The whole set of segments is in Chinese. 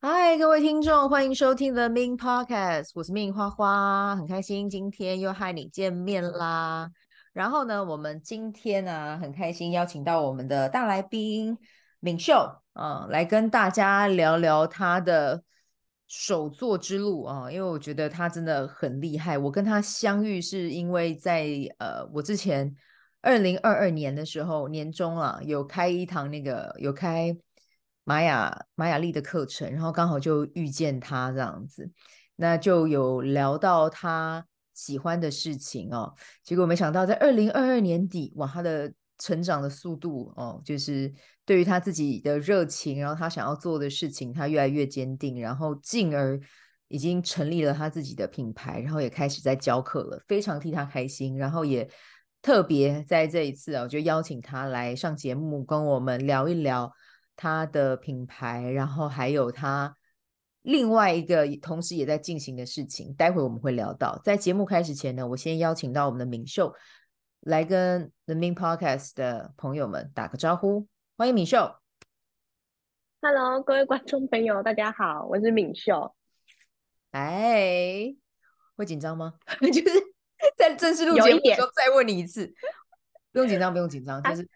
嗨，各位听众，欢迎收听 The Ming Podcast，我是 Ming 花花，很开心今天又和你见面啦。然后呢，我们今天呢、啊、很开心邀请到我们的大来宾敏秀啊、呃，来跟大家聊聊他的首作之路啊、因为我觉得他真的很厉害。我跟他相遇是因为在呃，我之前二零二二年的时候年终啊，有开一堂那个有开。玛雅玛雅丽的课程，然后刚好就遇见他这样子，那就有聊到他喜欢的事情哦。结果没想到在二零二二年底，哇，他的成长的速度哦，就是对于他自己的热情，然后他想要做的事情，他越来越坚定，然后进而已经成立了他自己的品牌，然后也开始在教课了，非常替他开心。然后也特别在这一次啊，我就邀请他来上节目，跟我们聊一聊。他的品牌，然后还有他另外一个同时也在进行的事情，待会我们会聊到。在节目开始前呢，我先邀请到我们的敏秀来跟 The Min Podcast 的朋友们打个招呼，欢迎敏秀。Hello，各位观众朋友，大家好，我是敏秀。哎，会紧张吗？就是在正式录节目的时候再问你一次，不用紧张，不用紧张，就是。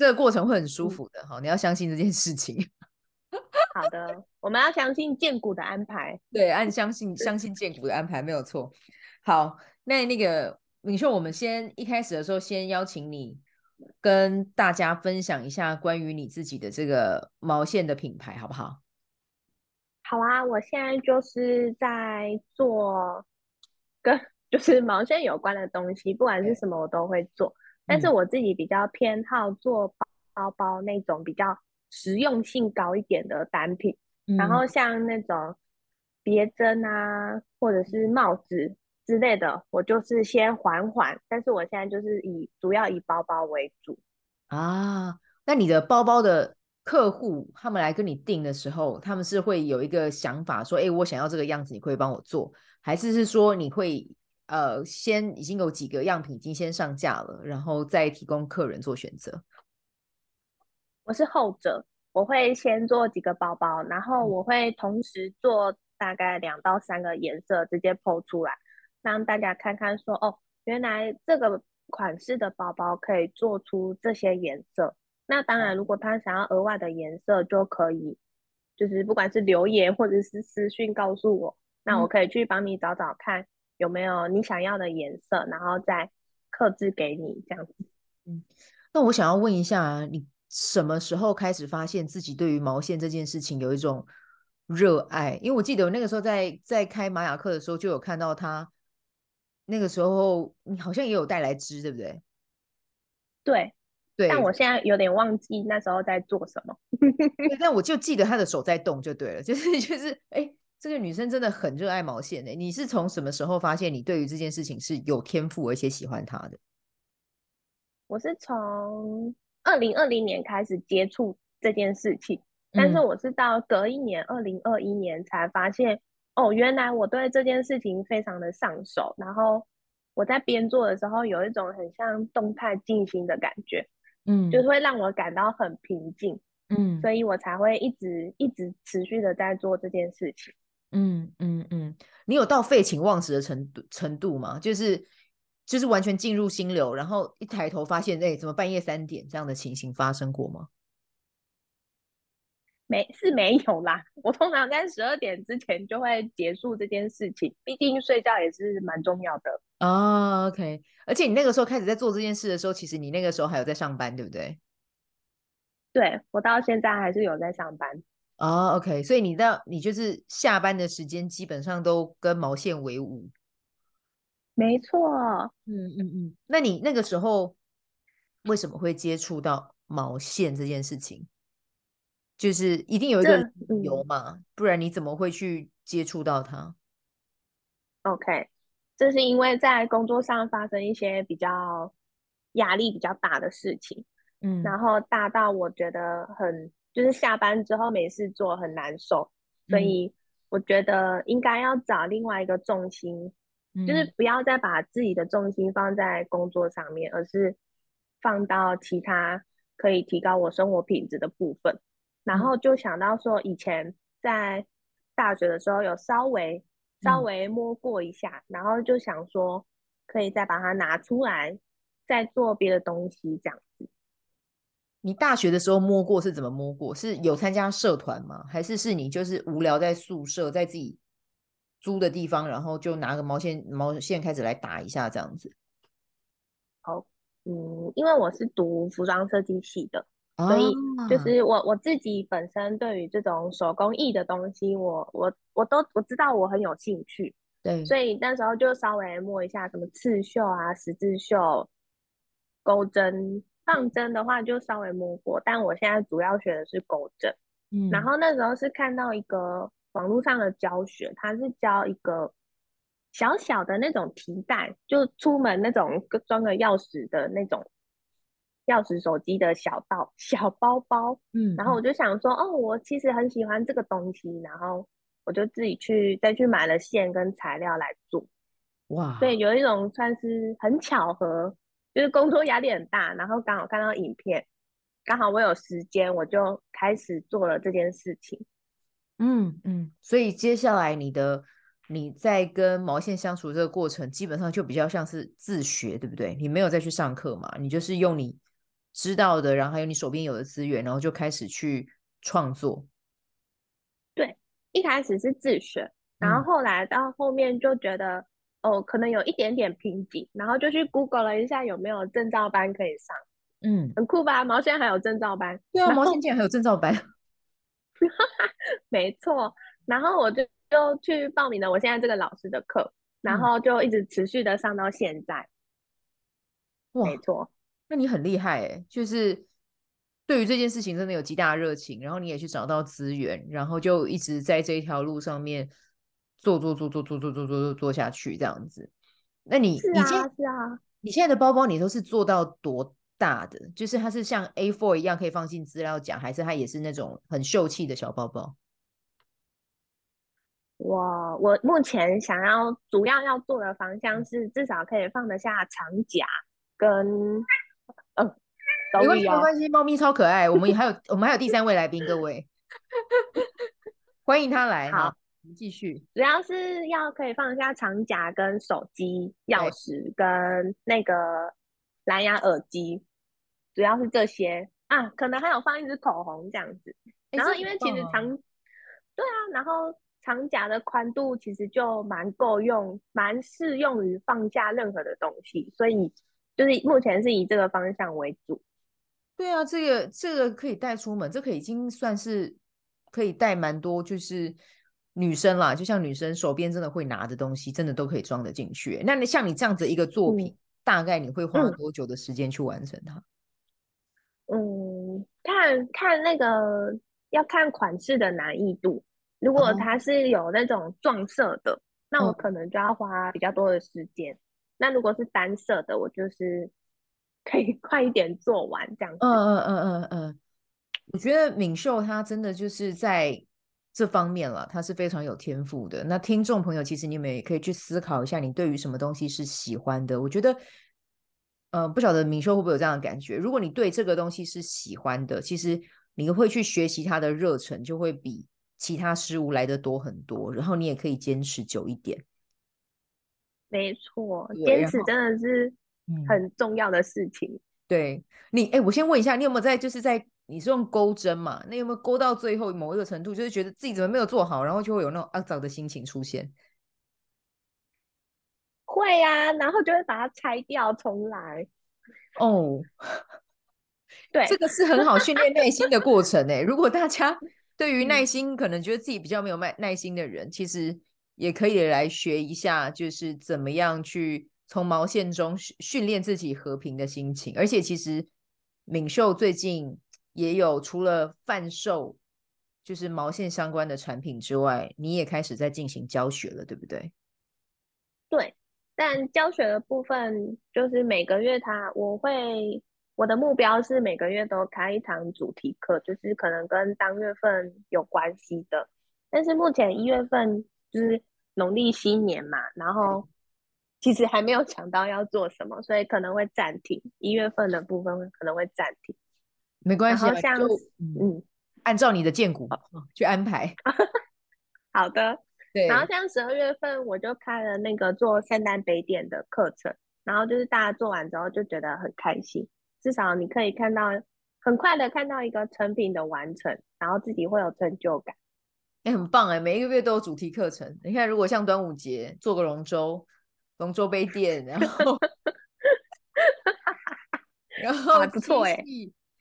这个过程会很舒服的，哈、嗯，你要相信这件事情。好的，我们要相信建股的安排。对，按相信相信建股的安排没有错。好，那那个敏秀，我们先一开始的时候，先邀请你跟大家分享一下关于你自己的这个毛线的品牌，好不好？好啊，我现在就是在做跟 就是毛线有关的东西，不管是什么，我都会做。但是我自己比较偏好做包包包那种比较实用性高一点的单品，嗯、然后像那种别针啊，或者是帽子之类的，我就是先缓缓。但是我现在就是以主要以包包为主啊。那你的包包的客户他们来跟你订的时候，他们是会有一个想法说，哎，我想要这个样子，你可以帮我做，还是是说你会？呃，先已经有几个样品已经先上架了，然后再提供客人做选择。我是后者，我会先做几个包包，然后我会同时做大概两到三个颜色，直接 po 出来，让大家看看说，哦，原来这个款式的包包可以做出这些颜色。那当然，如果他想要额外的颜色，就可以，就是不管是留言或者是私讯告诉我，那我可以去帮你找找看。有没有你想要的颜色，然后再刻制给你这样子。嗯，那我想要问一下，你什么时候开始发现自己对于毛线这件事情有一种热爱？因为我记得我那个时候在在开玛雅课的时候，就有看到他那个时候你好像也有带来织，对不对？对对，但我现在有点忘记那时候在做什么。但我就记得他的手在动就对了，就是 就是哎。这个女生真的很热爱毛线诶，你是从什么时候发现你对于这件事情是有天赋而且喜欢它的？我是从二零二零年开始接触这件事情，但是我是到隔一年二零二一年才发现，哦，原来我对这件事情非常的上手，然后我在边做的时候有一种很像动态静心的感觉，嗯，就是会让我感到很平静，嗯，所以我才会一直一直持续的在做这件事情。嗯嗯嗯，你有到废寝忘食的程度程度吗？就是就是完全进入心流，然后一抬头发现，哎，怎么半夜三点这样的情形发生过吗？没，是没有啦。我通常在十二点之前就会结束这件事情，毕竟睡觉也是蛮重要的。哦，OK。而且你那个时候开始在做这件事的时候，其实你那个时候还有在上班，对不对？对，我到现在还是有在上班。哦、oh，OK，所以你到你就是下班的时间基本上都跟毛线为伍，没错，嗯嗯嗯。那你那个时候为什么会接触到毛线这件事情？就是一定有一个理由嘛，嗯，不然你怎么会去接触到它？OK，这是因为在工作上发生一些比较压力比较大的事情，嗯，然后大到我觉得很。就是下班之后没事做很难受，所以我觉得应该要找另外一个重心，嗯，就是不要再把自己的重心放在工作上面，而是放到其他可以提高我生活品质的部分。然后就想到说，以前在大学的时候有稍微稍微摸过一下，嗯、然后就想说可以再把它拿出来，再做别的东西这样子。你大学的时候摸过是怎么摸过？是有参加社团吗？还是是你就是无聊在宿舍，在自己租的地方，然后就拿个毛线毛线开始来打一下这样子？好，嗯，因为我是读服装设计系的。所以就是我我自己本身对于这种手工艺的东西我，我我我都我知道我很有兴趣，对，所以那时候就稍微摸一下什么刺绣啊、十字绣、钩针、放针的话就稍微摸过，但我现在主要学的是钩针。嗯，然后那时候是看到一个网络上的教学，他是教一个小小的那种提袋，就出门那种装个钥匙的那种。钥匙、手机的小包、小包包，嗯，然后我就想说，哦，我其实很喜欢这个东西，然后我就自己去再去买了线跟材料来做，哇，对，有一种算是很巧合，就是工作压力很大，然后刚好看到影片，刚好我有时间，我就开始做了这件事情，嗯嗯，所以接下来你的你在跟毛线相处这个过程，基本上就比较像是自学，对不对？你没有再去上课嘛？你就是用你。知道的，然后还有你手边有的资源，然后就开始去创作。对，一开始是自学，然后后来到后面就觉得，嗯、哦，可能有一点点瓶颈，然后就去 Google 了一下有没有证照班可以上。嗯，很酷吧？毛线还有证照班？对啊，毛线竟然还有证照班。没错，然后我就就去报名了我现在这个老师的课，然后就一直持续的上到现在。嗯、没错。那你很厉害哎，就是对于这件事情真的有极大的热情，然后你也去找到资源，然后就一直在这一条路上面做做做做做做做做做做下去这样子。那你是啊，你现在是啊，你现在的包包你都是做到多大的？就是它是像 A4 一样可以放进资料夹，还是它也是那种很秀气的小包包？我我目前想要主要要做的方向是至少可以放得下长夹跟。嗯，没关系，没关系，猫咪超可爱。我们还有，我们还有第三位来宾，各位 欢迎他来。好，继续。主要是要可以放下长夹、跟手机、钥匙跟那个蓝牙耳机，主要是这些啊，可能还有放一支口红这样子。然后因为其实长，对啊，然后长夹的宽度其实就蛮够用，蛮适用于放下任何的东西，所以。就是目前是以这个方向为主。对啊，这个这个可以带出门，这个已经算是可以带蛮多，就是女生啦，就像女生手边真的会拿的东西，真的都可以装得进去。那你像你这样子一个作品，嗯、大概你会花多久的时间去完成它？嗯，看看那个要看款式的难易度。如果它是有那种撞色的，哦、那我可能就要花比较多的时间。那如果是单色的，我就是 可以快一点做完这样子。嗯嗯嗯嗯嗯，我觉得敏秀她真的就是在这方面了，他是非常有天赋的。那听众朋友，其实你们也可以去思考一下，你对于什么东西是喜欢的？我觉得，呃，不晓得明秀会不会有这样的感觉？如果你对这个东西是喜欢的，其实你会去学习它的热忱就会比其他事物来的多很多，然后你也可以坚持久一点。没错，坚持真的是很重要的事情。嗯、对你，哎，我先问一下，你有没有在，就是在你是用钩针嘛？那有没有钩到最后某一个程度，就是觉得自己怎么没有做好，然后就会有那种肮脏的心情出现？会呀、啊，然后就会把它拆掉重来。哦，对，这个是很好训练耐心的过程诶。如果大家 对于耐心可能觉得自己比较没有耐耐心的人，其实。也可以来学一下，就是怎么样去从毛线中训练自己和平的心情。而且，其实敏秀最近也有除了贩售就是毛线相关的产品之外，你也开始在进行教学了，对不对？对，但教学的部分就是每个月他我会我的目标是每个月都开一堂主题课，就是可能跟当月份有关系的。但是目前一月份就是。农历新年嘛，然后其实还没有想到要做什么，所以可能会暂停。一月份的部分可能会暂停，没关系，好像嗯，按照你的荐骨去安排。好的。对。然后像十二月份我就开了那个做圣诞杯垫的课程，然后就是大家做完之后就觉得很开心，至少你可以看到很快的看到一个成品的完成，然后自己会有成就感。哎、欸，很棒哎！每一个月都有主题课程。你看，如果像端午节做个龙舟，龙舟杯垫，然后，然后还不错哎。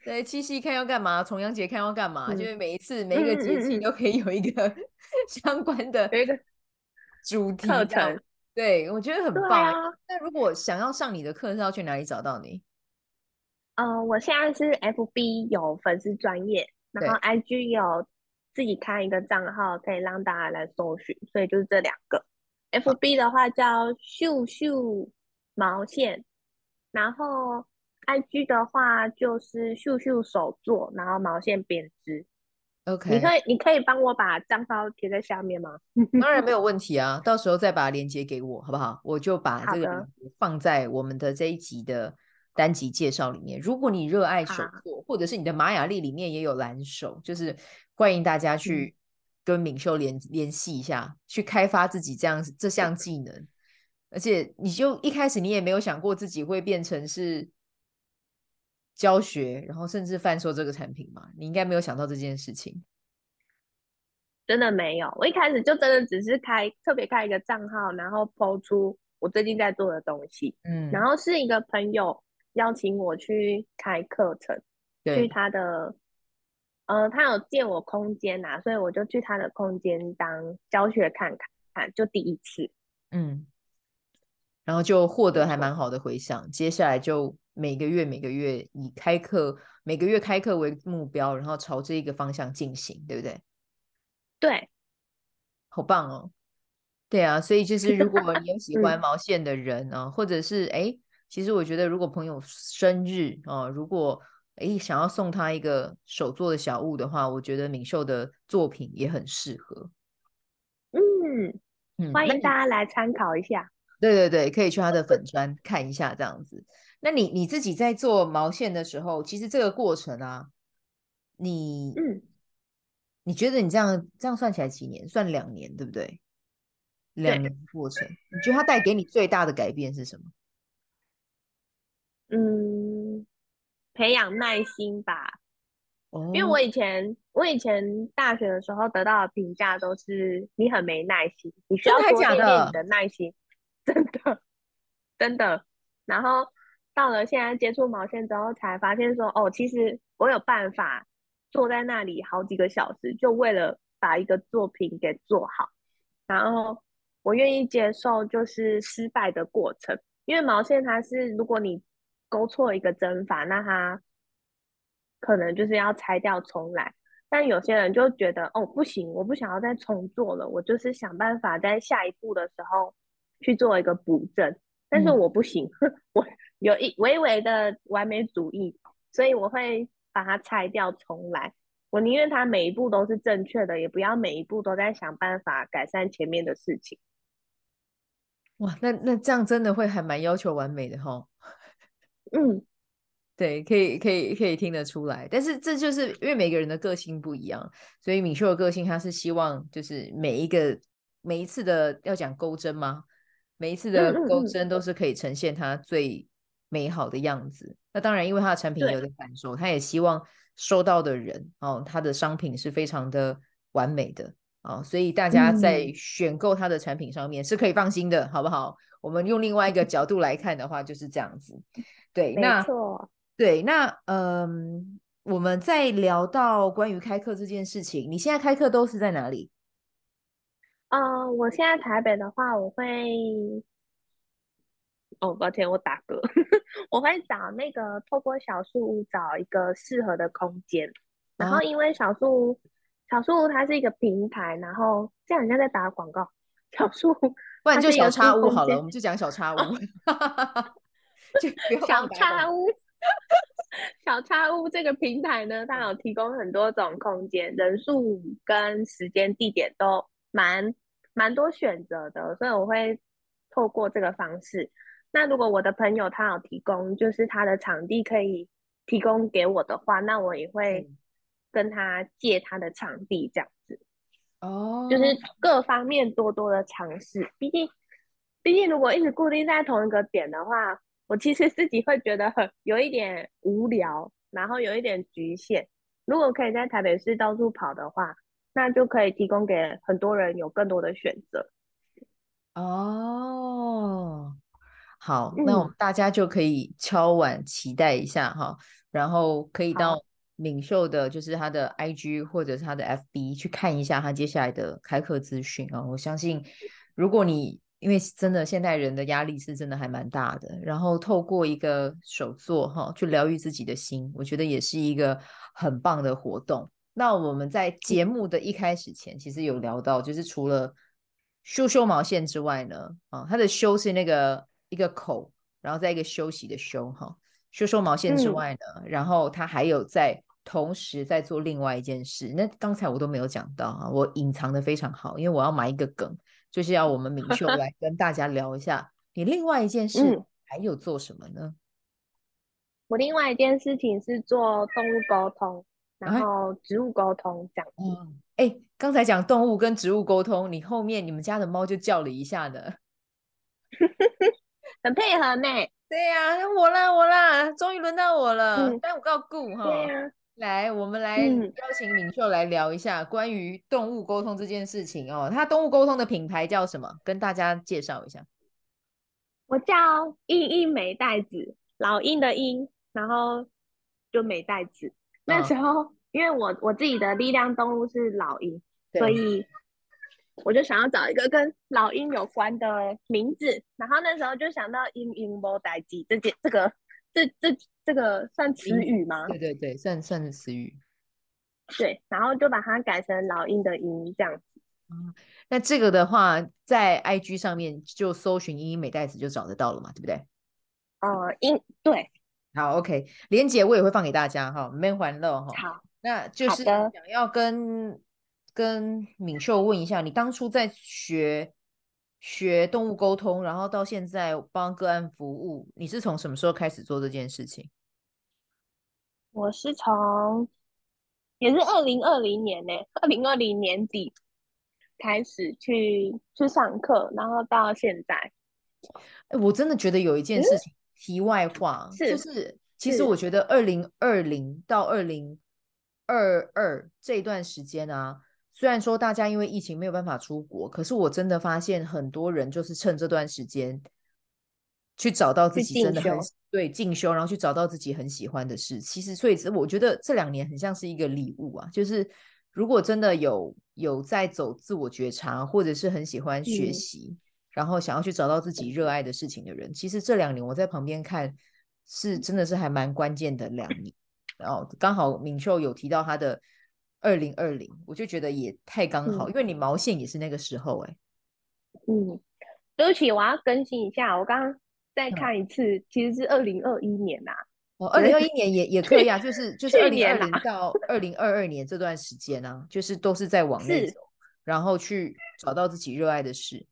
对，七夕看要干嘛，重阳节看要干嘛，嗯、就是每一次每一个节气都可以有一个 相关的一个主题课程。对，我觉得很棒。那、啊、如果想要上你的课，是要去哪里找到你？呃，我现在是 FB 有粉丝专业，然后 IG 有。自己开一个账号可以让大家来搜寻，所以就是这两个。FB 的话叫秀秀毛线，然后 IG 的话就是秀秀手作，然后毛线编织。OK，你可以你可以帮我把账号贴在下面吗？当然没有问题啊，到时候再把链接给我好不好？我就把这个放在我们的这一集的单集介绍里面。如果你热爱手作，或者是你的玛雅历里面也有蓝手，就是。欢迎大家去跟敏秀联联系一下，去开发自己这样这项技能。而且，你就一开始你也没有想过自己会变成是教学，然后甚至贩售这个产品嘛？你应该没有想到这件事情。真的没有，我一开始就真的只是开特别开一个账号，然后 po 出我最近在做的东西。嗯，然后是一个朋友邀请我去开课程，去他的。呃，他有借我空间呐、啊，所以我就去他的空间当教学看看，就第一次，嗯，然后就获得还蛮好的回响。接下来就每个月每个月以开课每个月开课为目标，然后朝这一个方向进行，对不对？对，好棒哦！对啊，所以就 是如果你有喜欢毛线的人啊，嗯、或者是哎，其实我觉得如果朋友生日啊，如果哎，想要送他一个手做的小物的话，我觉得敏秀的作品也很适合。嗯嗯，欢迎大家来参考一下。对对对，可以去他的粉砖看一下这样子。那你你自己在做毛线的时候，其实这个过程啊，你嗯，你觉得你这样这样算起来几年？算两年对不对？两年过程，你觉得它带给你最大的改变是什么？嗯。培养耐心吧，因为我以前我以前大学的时候得到的评价都是你很没耐心，你需要多练练你的耐心，真的真的。然后到了现在接触毛线之后，才发现说哦，其实我有办法坐在那里好几个小时，就为了把一个作品给做好。然后我愿意接受就是失败的过程，因为毛线它是如果你。勾错一个针法，那它可能就是要拆掉重来。但有些人就觉得，哦，不行，我不想要再重做了，我就是想办法在下一步的时候去做一个补正。但是我不行，嗯、我有一微微的完美主义，所以我会把它拆掉重来。我宁愿它每一步都是正确的，也不要每一步都在想办法改善前面的事情。哇，那那这样真的会还蛮要求完美的哈。嗯，对，可以，可以，可以听得出来。但是这就是因为每个人的个性不一样，所以敏秀的个性，他是希望就是每一个每一次的要讲钩针吗？每一次的钩针都是可以呈现它最美好的样子。那当然，因为他的产品也有点感受，他也希望收到的人哦，他的商品是非常的完美的啊，哦，所以大家在选购他的产品上面是可以放心的，好不好？我们用另外一个角度来看的话，就是这样子。对，那对，那嗯，我们在聊到关于开课这件事情，你现在开课都是在哪里？呃，我现在台北的话，我会，哦，抱歉，我打嗝，我会找那个透过小树屋找一个适合的空间，然后因为小树屋，小树屋它是一个平台，然后这样人家在打广告，小树屋，不然就小插屋好了，我们就讲小插屋。小插屋，小插屋这个平台呢，它有提供很多种空间，人数跟时间地点都蛮蛮多选择的，所以我会透过这个方式。那如果我的朋友他有提供，就是他的场地可以提供给我的话，那我也会跟他借他的场地这样子。哦，就是各方面多多的尝试。毕竟，毕竟如果一直固定在同一个点的话，我其实自己会觉得很有一点无聊，然后有一点局限。如果可以在台北市到处跑的话，那就可以提供给很多人有更多的选择。哦，好，嗯、那我们大家就可以敲碗期待一下哈，然后可以到敏秀的，就是他的 IG 或者是他的 FB 去看一下他接下来的开课资讯啊。我相信，如果你因为真的现代人的压力是真的还蛮大的，然后透过一个手作哈去疗愈自己的心，我觉得也是一个很棒的活动。那我们在节目的一开始前，其实有聊到，就是除了修修毛线之外呢，啊，它的修是那个一个口，然后再一个休息的休哈，修修毛线之外呢，嗯、然后它还有在同时在做另外一件事。那刚才我都没有讲到啊，我隐藏的非常好，因为我要埋一个梗，就是要我们敏秀来跟大家聊一下，你另外一件事还有做什么呢？嗯、我另外一件事情是做动物沟通，然后植物沟通这样子。哎、欸。刚才讲动物跟植物沟通，你后面你们家的猫就叫了一下的，很配合呢。对呀、啊，我啦我啦，终于轮到我了。但我告诉哈，对啊、来，我们来邀请敏秀来聊一下关于动物沟通这件事情哦。它动物沟通的品牌叫什么？跟大家介绍一下。我叫英英美袋子，老鹰的鹰，然后就美袋子。那时候、哦、因为我我自己的力量动物是老鹰。对所以我就想要找一个跟老鹰有关的名字，然后那时候就想到“鹰鹰波代志”这件这个这这这个算词语吗？对对对，算算是词语。对，然后就把它改成老鹰的“鹰”这样子。嗯，那这个的话，在 IG 上面就搜寻“英英美代子”就找得到了嘛，对不对？呃，英对。好，OK，连姐我也会放给大家哈，没欢乐哈。好，那就是想要跟。跟敏秀问一下，你当初在学学动物沟通，然后到现在帮个案服务，你是从什么时候开始做这件事情？我是从也是二零二零年呢，二零二零年底开始去去上课，然后到现在。哎，我真的觉得有一件事情，嗯、题外话，是就是其实我觉得二零二零到二零二二这段时间啊。虽然说大家因为疫情没有办法出国，可是我真的发现很多人就是趁这段时间去找到自己真的很对进修，然后去找到自己很喜欢的事。其实，所以我觉得这两年很像是一个礼物啊，就是如果真的有有在走自我觉察，或者是很喜欢学习，嗯、然后想要去找到自己热爱的事情的人，其实这两年我在旁边看是真的是还蛮关键的两年。然后刚好敏秀有提到他的。二零二零，我就觉得也太刚好，嗯、因为你毛线也是那个时候哎、欸。嗯，对不起，我要更新一下，我刚刚再看一次，嗯、其实是二零二一年呐、啊。哦，二零二一年也也可以啊，就是就是二零二零到二零二二年这段时间啊，就是都是在往内走，然后去找到自己热爱的事。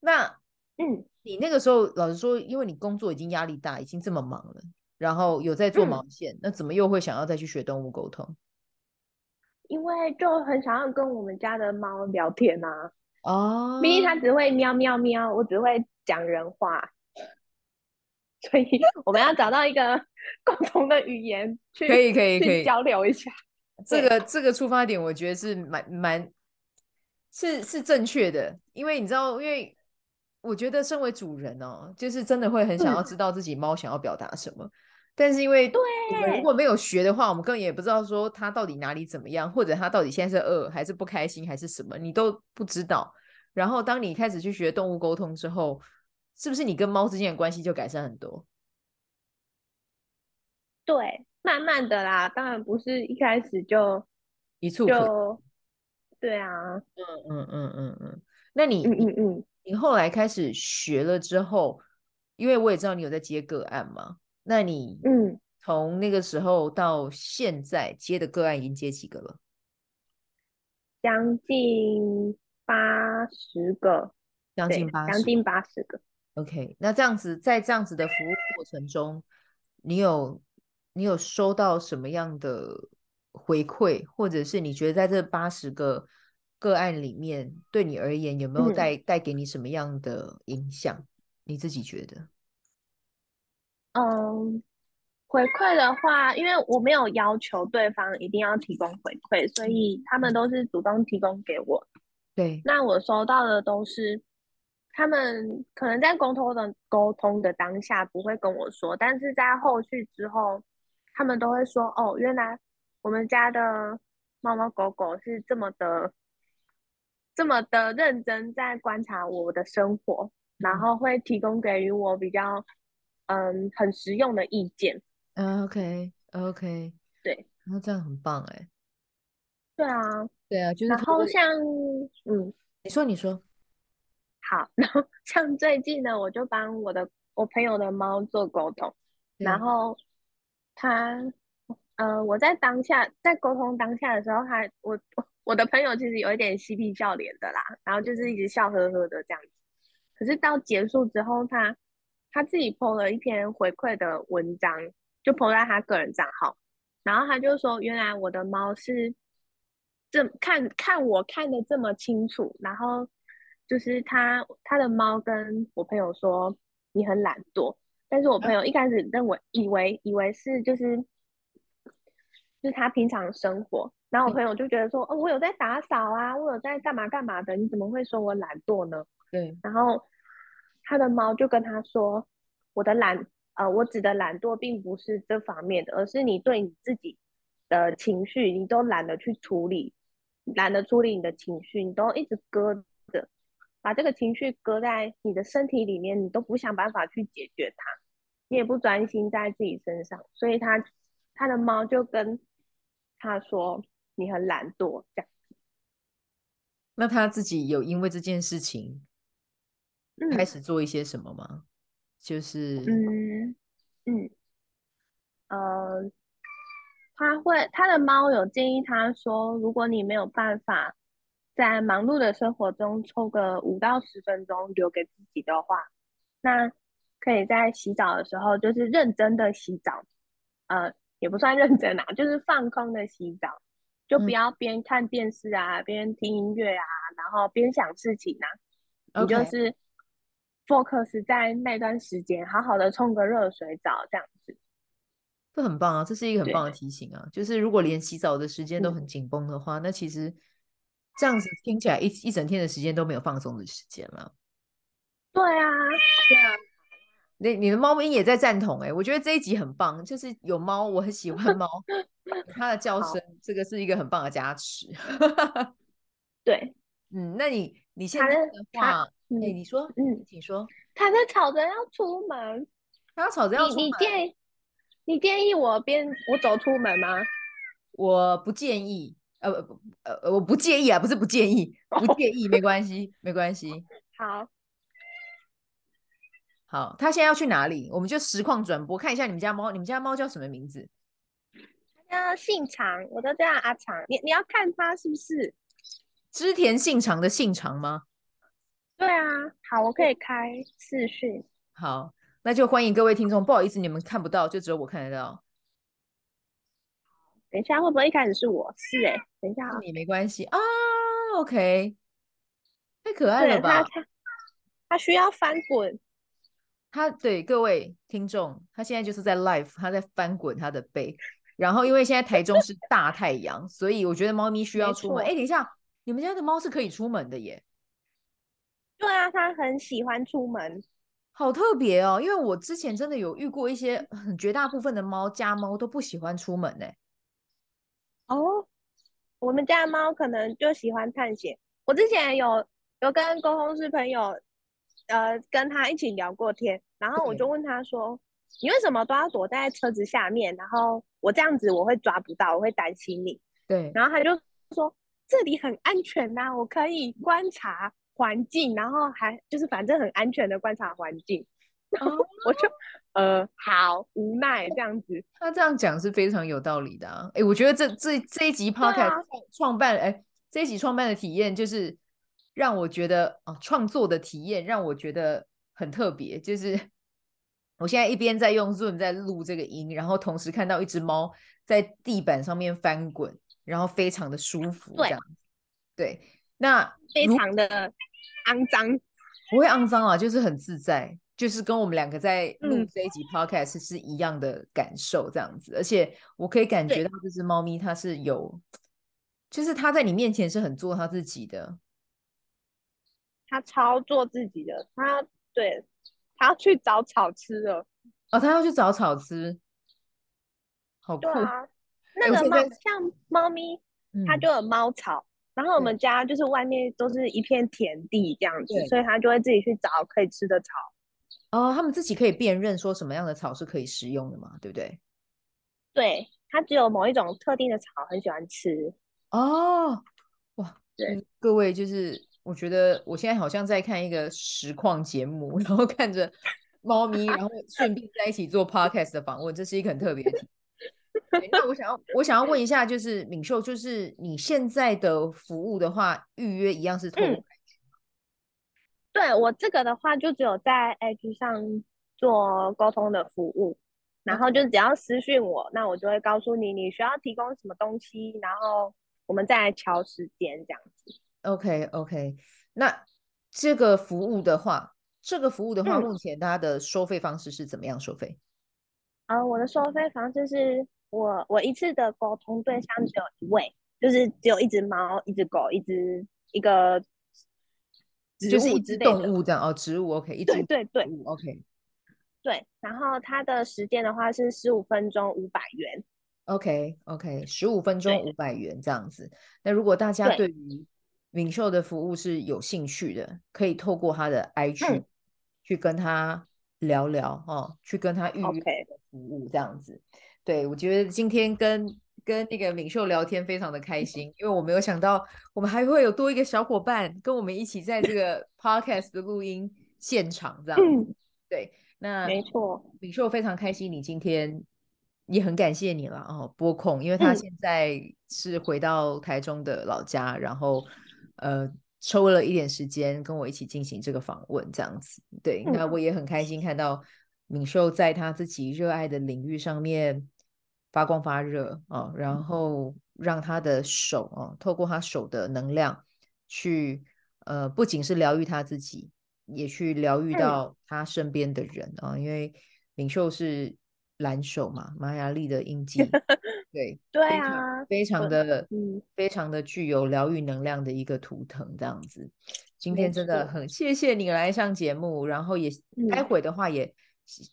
那嗯，你那个时候老实说，因为你工作已经压力大，已经这么忙了，然后有在做毛线，嗯、那怎么又会想要再去学动物沟通？因为就很想要跟我们家的猫聊天啊，哦，明明它只会喵喵喵，我只会讲人话，所以 我们要找到一个 共同的语言去，可以可以可以交流一下。这个这个出发点，我觉得是蛮蛮是是正确的，因为你知道，因为我觉得身为主人哦，就是真的会很想要知道自己猫想要表达什么。嗯但是因为我们如果没有学的话，我们根本也不知道说他到底哪里怎么样，或者他到底现在是饿还是不开心还是什么，你都不知道。然后当你开始去学动物沟通之后，是不是你跟猫之间的关系就改善很多？对，慢慢的啦，当然不是一开始就一触就。对啊，嗯嗯嗯嗯嗯。那你嗯嗯嗯，你后来开始学了之后，因为我也知道你有在接个案嘛。那你嗯，从那个时候到现在接的个案已经接几个了？将近八十个，将近八十，将近八十个。OK，那这样子，在这样子的服务过程中，你有你有收到什么样的回馈，或者是你觉得在这八十个个案里面，对你而言有没有带、嗯、带给你什么样的影响？你自己觉得？嗯，回馈的话，因为我没有要求对方一定要提供回馈，所以他们都是主动提供给我。对，那我收到的都是他们可能在沟通的沟通的当下不会跟我说，但是在后续之后，他们都会说：“哦，原来我们家的猫猫狗狗是这么的。”这么的认真在观察我的生活，然后会提供给予我比较嗯很实用的意见。嗯，OK OK，对，那这样很棒哎。对啊，对啊，就是。然后像嗯，你说你说，好，然后像最近呢，我就帮我的我朋友的猫做沟通，然后他呃我在当下在沟通当下的时候，他我。我我的朋友其实有一点嬉皮笑脸的啦，然后就是一直笑呵呵的这样子。可是到结束之后，他他自己 po 了一篇回馈的文章，就 po 在他个人账号，然后他就说：“原来我的猫是这看看我看得这么清楚。”然后就是他他的猫跟我朋友说：“你很懒惰。”但是我朋友一开始认为以为以为是就是就是他平常生活。然后我朋友就觉得说，哦，我有在打扫啊，我有在干嘛干嘛的，你怎么会说我懒惰呢？对。然后他的猫就跟他说，我的懒，呃，我指的懒惰并不是这方面的，而是你对你自己的情绪，你都懒得去处理，懒得处理你的情绪，你都一直搁着，把这个情绪搁在你的身体里面，你都不想办法去解决它，你也不专心在自己身上，所以他他的猫就跟他说。你很懒惰，这样。那他自己有因为这件事情开始做一些什么吗？嗯、就是，嗯嗯呃，他会他的猫有建议他说，如果你没有办法在忙碌的生活中抽个五到十分钟留给自己的话，那可以在洗澡的时候就是认真的洗澡，呃，也不算认真啊，就是放空的洗澡。就不要边看电视啊，边、嗯、听音乐啊，然后边想事情啊。你就是 focus 在那段时间，好好的冲个热水澡，这样子。这很棒啊，这是一个很棒的提醒啊。就是如果连洗澡的时间都很紧绷的话，嗯、那其实这样子听起来一一整天的时间都没有放松的时间了。对啊，对啊。你你的猫咪也在赞同哎、欸，我觉得这一集很棒，就是有猫，我很喜欢猫，它的叫声，这个是一个很棒的加持。对，嗯，那你你现在的话，哎、你说，嗯，请说。它在吵着要出门，它吵着要出门。你建议你建议我边我走出门吗？我不建议，呃不呃我不介意啊，不是不建议，不介意，没关系，没关系。好。好，他现在要去哪里？我们就实况转播看一下你们家猫。你们家猫叫什么名字？它叫信长，我都叫阿长。你你要看它是不是织田信长的信长吗？对啊，好，我可以开视讯。好，那就欢迎各位听众。不好意思，你们看不到，就只有我看得到。等一下，会不会一开始是我？是哎、欸，等一下啊，你没关系啊。OK，太可爱了吧？它它需要翻滚。他对各位听众，他现在就是在 live，他在翻滚他的背。然后因为现在台中是大太阳，所以我觉得猫咪需要出门。哎，等一下，你们家的猫是可以出门的耶？对啊，它很喜欢出门，好特别哦。因为我之前真的有遇过一些，很绝大部分的猫家猫都不喜欢出门呢。哦，我们家猫可能就喜欢探险。我之前有有跟沟通师朋友。呃，跟他一起聊过天，然后我就问他说：“你为什么都要躲在车子下面？然后我这样子我会抓不到，我会担心你。”对，然后他就说：“这里很安全呐，我可以观察环境，然后还就是反正很安全的观察环境。”然后我就呃好无奈这样子。他这样讲是非常有道理的啊！哎，我觉得这这这一集 Podcast 创办，哎，这一集创办的体验就是。让我觉得啊，创作的体验让我觉得很特别。就是 我现在一边在用 Zoom 在录这个音，然后同时看到一只猫在地板上面翻滚，然后非常的舒服。这样，对，那非常的肮脏，不会肮脏啊，就是很自在，就是跟我们两个在录这一集 podcast 是一样的感受，这样子。嗯、而且我可以感觉到，这只猫咪它是有，就是它在你面前是很做它自己的，它超做自己的，它对，他要去找草吃了。哦，他要去找草吃，好酷啊！那个猫、欸、像猫咪，它就有猫草。然后我们家就是外面都是一片田地这样子，所以它就会自己去找可以吃的草。哦，他们自己可以辨认说什么样的草是可以食用的嘛？对不对？对，它只有某一种特定的草很喜欢吃。哦，哇，对，各位就是我觉得我现在好像在看一个实况节目，然后看着猫咪，然后顺便在一起做 podcast 的访问，这是一个很特别的题。那我想要，我想要问一下，就是敏秀，就是你现在的服务的话，预约一样是透过 IG？嗯，对，我这个的话，就只有在 IG 上做沟通的服务，然后就只要私讯我，那我就会告诉你你需要提供什么东西，然后我们再来敲时间这样子。OK OK，那这个服务的话，这个服务的话，目前它的收费方式是怎么样收费？啊，我的收费方式是。我我一次的沟通对象只有一位，就是只有一只猫、一只狗、一只一个植物，就是一只动物这样哦。植物 OK，一只对对对 OK，对。然后它的时间的话是十五分钟五百元。OK OK，十五分钟五百元这样子。那如果大家对于敏秀的服务是有兴趣的，可以透过他的 IG、嗯、去跟他聊聊哦，去跟他预约服务这样子。对，我觉得今天跟跟那个敏秀聊天非常的开心，因为我没有想到我们还会有多一个小伙伴跟我们一起在这个 podcast 的录音现场这样。嗯、对，那没错，敏秀非常开心，你今天也很感谢你了哦，播控，因为他现在是回到台中的老家，嗯、然后呃抽了一点时间跟我一起进行这个访问这样子。对，那我也很开心看到敏秀在他自己热爱的领域上面。发光发热啊，然后让他的手啊，透过他手的能量去，呃，不仅是疗愈他自己，也去疗愈到他身边的人啊。因为敏秀是蓝手嘛，玛雅历的印记，对对啊，非常的，嗯，非常的具有疗愈能量的一个图腾，这样子。今天真的很谢谢你来上节目，然后也待会的话也。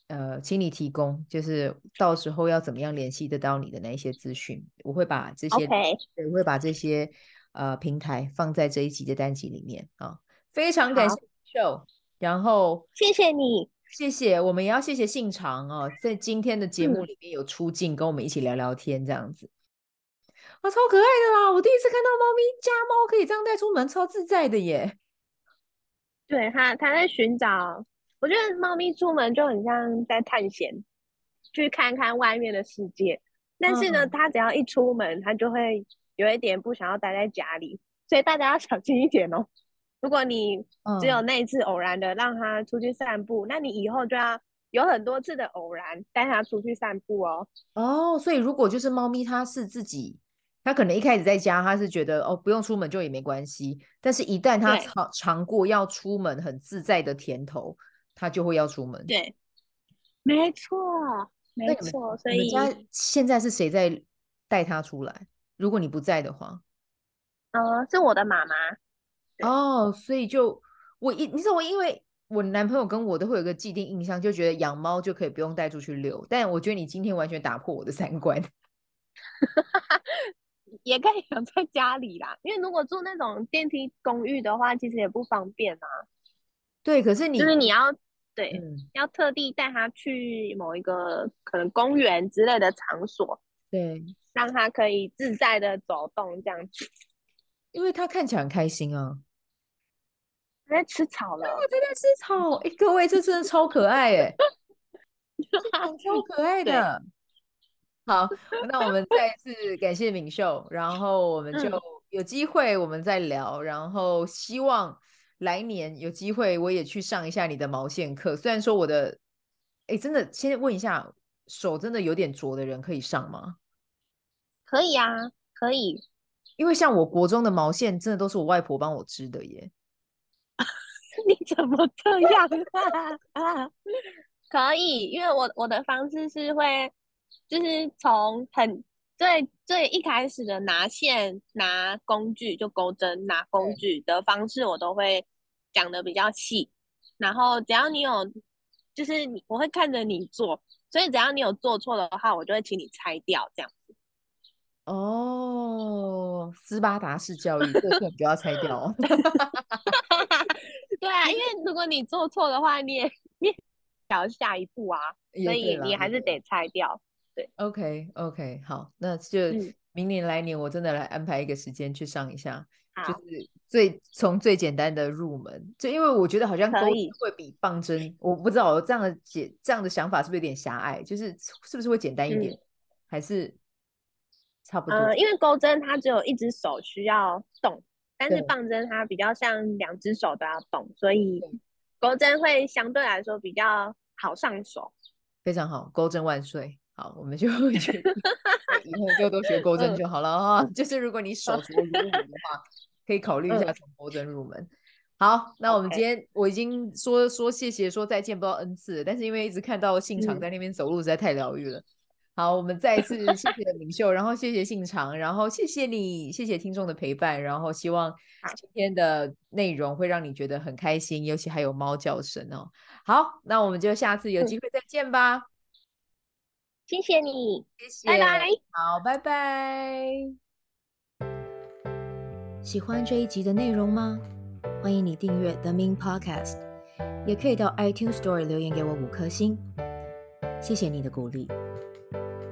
呃，请你提供，就是到时候要怎么样联系得到你的那一些资讯，我会把这些对，我会把这些呃平台放在这一集的单集里面啊。非常感谢秀，然后谢谢你，谢谢，我们也要谢谢信长哦，在今天的节目里面有出镜，跟我们一起聊聊天这样子，哇、嗯，超可爱的啦！我第一次看到猫咪家猫可以这样带出门，超自在的耶。对，它它在寻找。我觉得猫咪出门就很像在探险，去看看外面的世界。但是呢，它只要一出门，它就会有一点不想要待在家里，所以大家要小心一点哦。如果你只有那一次偶然的让它出去散步，那你以后就要有很多次的偶然带它出去散步哦。哦，所以如果就是猫咪它是自己，它可能一开始在家，它是觉得哦不用出门就也没关系，但是一旦它尝尝过要出门很自在的甜头。它就会要出门，对，没错，没错。所以你们家现在是谁在带它出来？如果你不在的话，呃，是我的妈妈。哦，所以就我一，你知道我，因为我男朋友跟我都会有个既定印象，就觉得养猫就可以不用带出去遛。但我觉得你今天完全打破我的三观，也可以养在家里啦。因为如果住那种电梯公寓的话，其实也不方便啊。对，可是你就是你要。对，嗯、要特地带它去某一个可能公园之类的场所，对，让它可以自在的走动这样子。因为他看起来很开心啊，他在吃草了，他在吃草。哎，各位，这真的超可爱哎，超可爱的。好，那我们再一次感谢敏秀，然后我们就有机会我们再聊，嗯、然后希望。来年有机会，我也去上一下你的毛线课。虽然说我的，哎，真的，先问一下，手真的有点拙的人可以上吗？可以啊，可以。因为像我国中的毛线，真的都是我外婆帮我织的耶。你怎么这样啊？可以，因为我我的方式是会，就是从很最最一开始的拿线、拿工具就钩针、拿工具的方式，我都会讲的比较细。然后只要你有，就是你我会看着你做，所以只要你有做错的话，我就会请你拆掉这样子。哦，斯巴达式教育，做错你就要拆掉哦。对啊，因为如果你做错的话，你也你也要下一步啊，所以你还是得拆掉。对，OK OK，好，那就明年来年我真的来安排一个时间去上一下，嗯、就是最从最简单的入门，就因为我觉得好像钩针会比棒针，我不知道我这样的解这样的想法是不是有点狭隘，就是是不是会简单一点，嗯、还是差不多？呃，因为钩针它只有一只手需要动。但是棒针它比较像两只手都要动，所以钩针会相对来说比较好上手。非常好，钩针万岁！好，我们就会觉得以后就都学钩针就好了啊。嗯、就是如果你手拙如泥的话，可以考虑一下从钩针入门。好，那我们今天我已经说说谢谢说再见不知道 n 次，但是因为一直看到信长在那边走路，实在太疗愈了。嗯好，我们再一次谢谢敏秀，然后谢谢信长，然后谢谢你，谢谢听众的陪伴，然后希望 今天的内容会让你觉得很开心，尤其还有猫叫声哦。好，那我们就下次有机会再见吧。谢谢你，谢谢，拜拜。好，拜拜。喜欢这一集的内容吗？欢迎你订阅 The Min Podcast，也可以到 iTunes Store 留言给我五颗星，谢谢你的鼓励。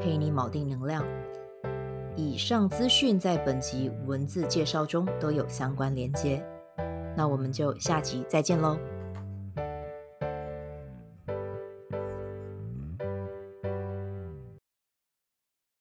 陪你锚定能量。以上资讯在本集文字介绍中都有相关连接。那我们就下集再见喽。